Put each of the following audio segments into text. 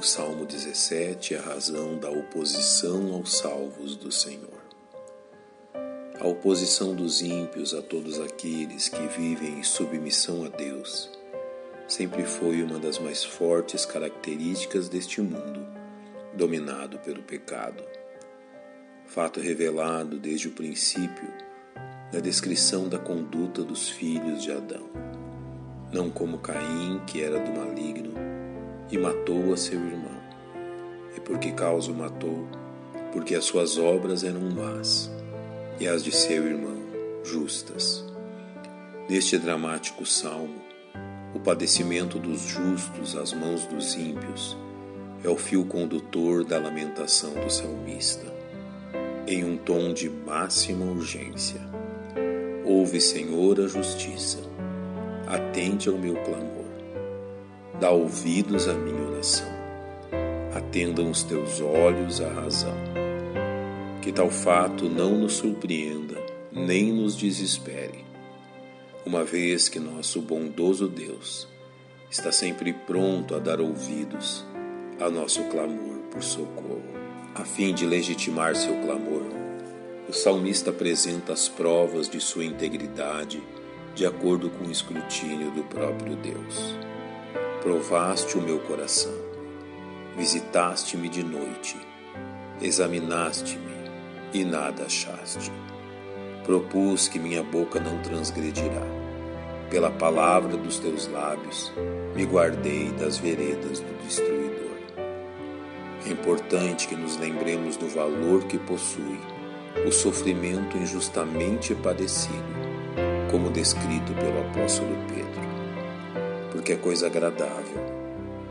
O Salmo 17 é a razão da oposição aos salvos do Senhor. A oposição dos ímpios a todos aqueles que vivem em submissão a Deus sempre foi uma das mais fortes características deste mundo, dominado pelo pecado. Fato revelado desde o princípio na descrição da conduta dos filhos de Adão. Não como Caim, que era do maligno, e matou a seu irmão. E por que causa o matou? Porque as suas obras eram más e as de seu irmão justas. Neste dramático salmo, o padecimento dos justos às mãos dos ímpios é o fio condutor da lamentação do salmista, em um tom de máxima urgência. Ouve, Senhor, a justiça, atende ao meu clamor Dá ouvidos à minha oração. Atendam os teus olhos à razão. Que tal fato não nos surpreenda, nem nos desespere, uma vez que nosso bondoso Deus está sempre pronto a dar ouvidos ao nosso clamor por socorro. A fim de legitimar seu clamor, o salmista apresenta as provas de sua integridade de acordo com o escrutínio do próprio Deus. Provaste o meu coração, visitaste-me de noite, examinaste-me e nada achaste. Propus que minha boca não transgredirá. Pela palavra dos teus lábios, me guardei das veredas do destruidor. É importante que nos lembremos do valor que possui o sofrimento injustamente padecido, como descrito pelo apóstolo Pedro porque é coisa agradável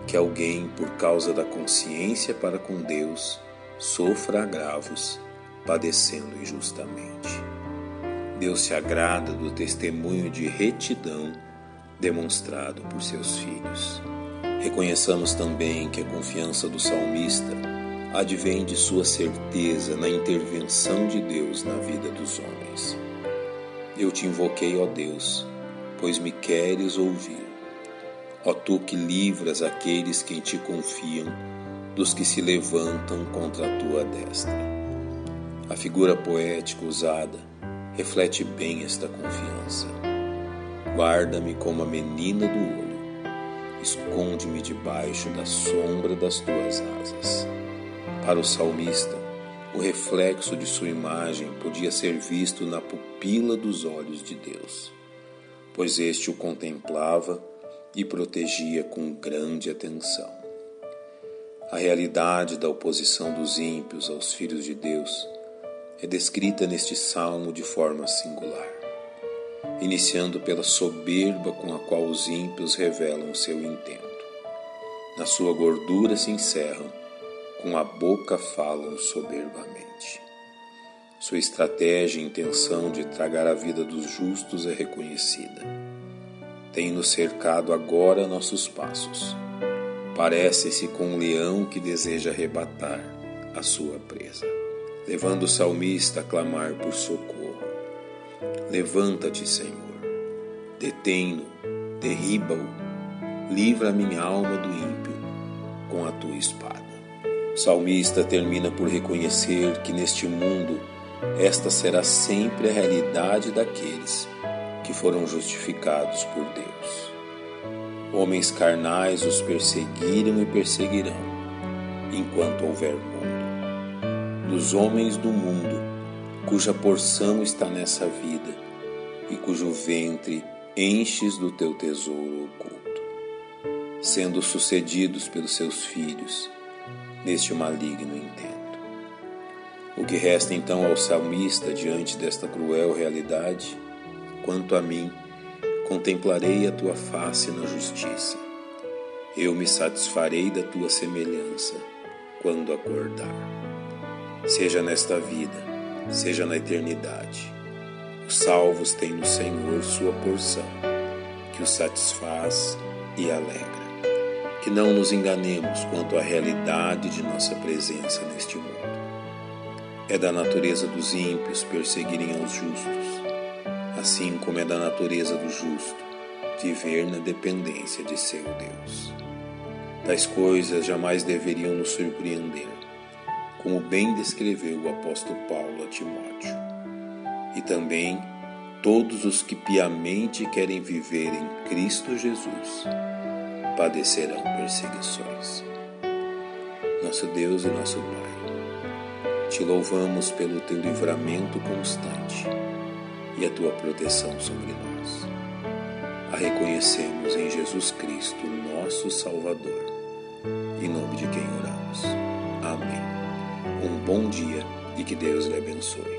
que alguém, por causa da consciência para com Deus, sofra agravos, padecendo injustamente. Deus se agrada do testemunho de retidão demonstrado por seus filhos. Reconheçamos também que a confiança do salmista advém de sua certeza na intervenção de Deus na vida dos homens. Eu te invoquei, ó Deus, pois me queres ouvir. Ó tu que livras aqueles que em ti confiam dos que se levantam contra a tua destra. A figura poética usada reflete bem esta confiança. Guarda-me como a menina do olho, esconde-me debaixo da sombra das tuas asas. Para o salmista, o reflexo de sua imagem podia ser visto na pupila dos olhos de Deus, pois este o contemplava e protegia com grande atenção. A realidade da oposição dos ímpios aos filhos de Deus é descrita neste salmo de forma singular, iniciando pela soberba com a qual os ímpios revelam seu intento. Na sua gordura se encerram, com a boca falam soberbamente. Sua estratégia e intenção de tragar a vida dos justos é reconhecida tem-nos cercado agora nossos passos. Parece-se com um leão que deseja arrebatar a sua presa, levando o salmista a clamar por socorro. Levanta-te, Senhor, detém-no, derriba-o, livra a minha alma do ímpio com a tua espada. O salmista termina por reconhecer que neste mundo esta será sempre a realidade daqueles que foram justificados por Deus. Homens carnais os perseguiram e perseguirão, enquanto houver mundo. Dos homens do mundo, cuja porção está nessa vida e cujo ventre enches do teu tesouro oculto, sendo sucedidos pelos seus filhos neste maligno intento. O que resta então ao salmista diante desta cruel realidade? Quanto a mim, contemplarei a tua face na justiça. Eu me satisfarei da tua semelhança quando acordar. Seja nesta vida, seja na eternidade. Os salvos têm no Senhor sua porção, que os satisfaz e alegra. Que não nos enganemos quanto à realidade de nossa presença neste mundo. É da natureza dos ímpios perseguirem aos justos assim como é da natureza do justo viver na dependência de seu Deus. Tais coisas jamais deveriam nos surpreender, como bem descreveu o apóstolo Paulo a Timóteo. E também todos os que piamente querem viver em Cristo Jesus padecerão perseguições. Nosso Deus e nosso Pai, te louvamos pelo teu livramento constante e a tua proteção sobre nós. A reconhecemos em Jesus Cristo, nosso Salvador, em nome de quem oramos. Amém. Um bom dia e que Deus lhe abençoe.